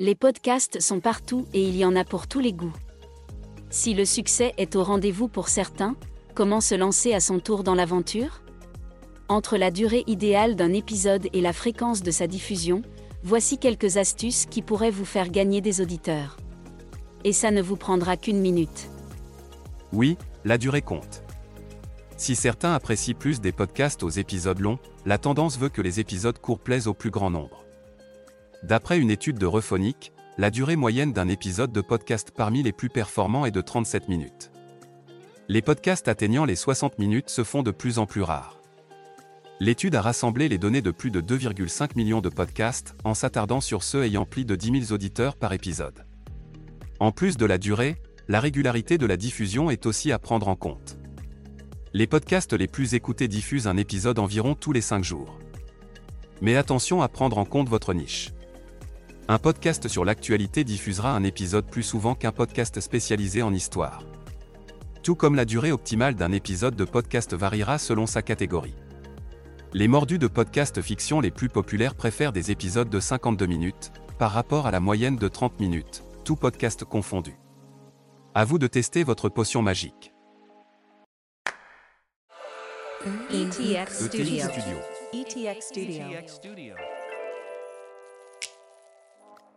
Les podcasts sont partout et il y en a pour tous les goûts. Si le succès est au rendez-vous pour certains, comment se lancer à son tour dans l'aventure? Entre la durée idéale d'un épisode et la fréquence de sa diffusion, voici quelques astuces qui pourraient vous faire gagner des auditeurs. Et ça ne vous prendra qu'une minute. Oui, la durée compte. Si certains apprécient plus des podcasts aux épisodes longs, la tendance veut que les épisodes courts plaisent au plus grand nombre. D'après une étude de Rephonic, la durée moyenne d'un épisode de podcast parmi les plus performants est de 37 minutes. Les podcasts atteignant les 60 minutes se font de plus en plus rares. L'étude a rassemblé les données de plus de 2,5 millions de podcasts en s'attardant sur ceux ayant plus de 10 000 auditeurs par épisode. En plus de la durée, la régularité de la diffusion est aussi à prendre en compte. Les podcasts les plus écoutés diffusent un épisode environ tous les 5 jours. Mais attention à prendre en compte votre niche. Un podcast sur l'actualité diffusera un épisode plus souvent qu'un podcast spécialisé en histoire. Tout comme la durée optimale d'un épisode de podcast variera selon sa catégorie. Les mordus de podcast fiction les plus populaires préfèrent des épisodes de 52 minutes, par rapport à la moyenne de 30 minutes, tout podcast confondu. À vous de tester votre potion magique. ETX ETX Studio. Studio. ETX Studio.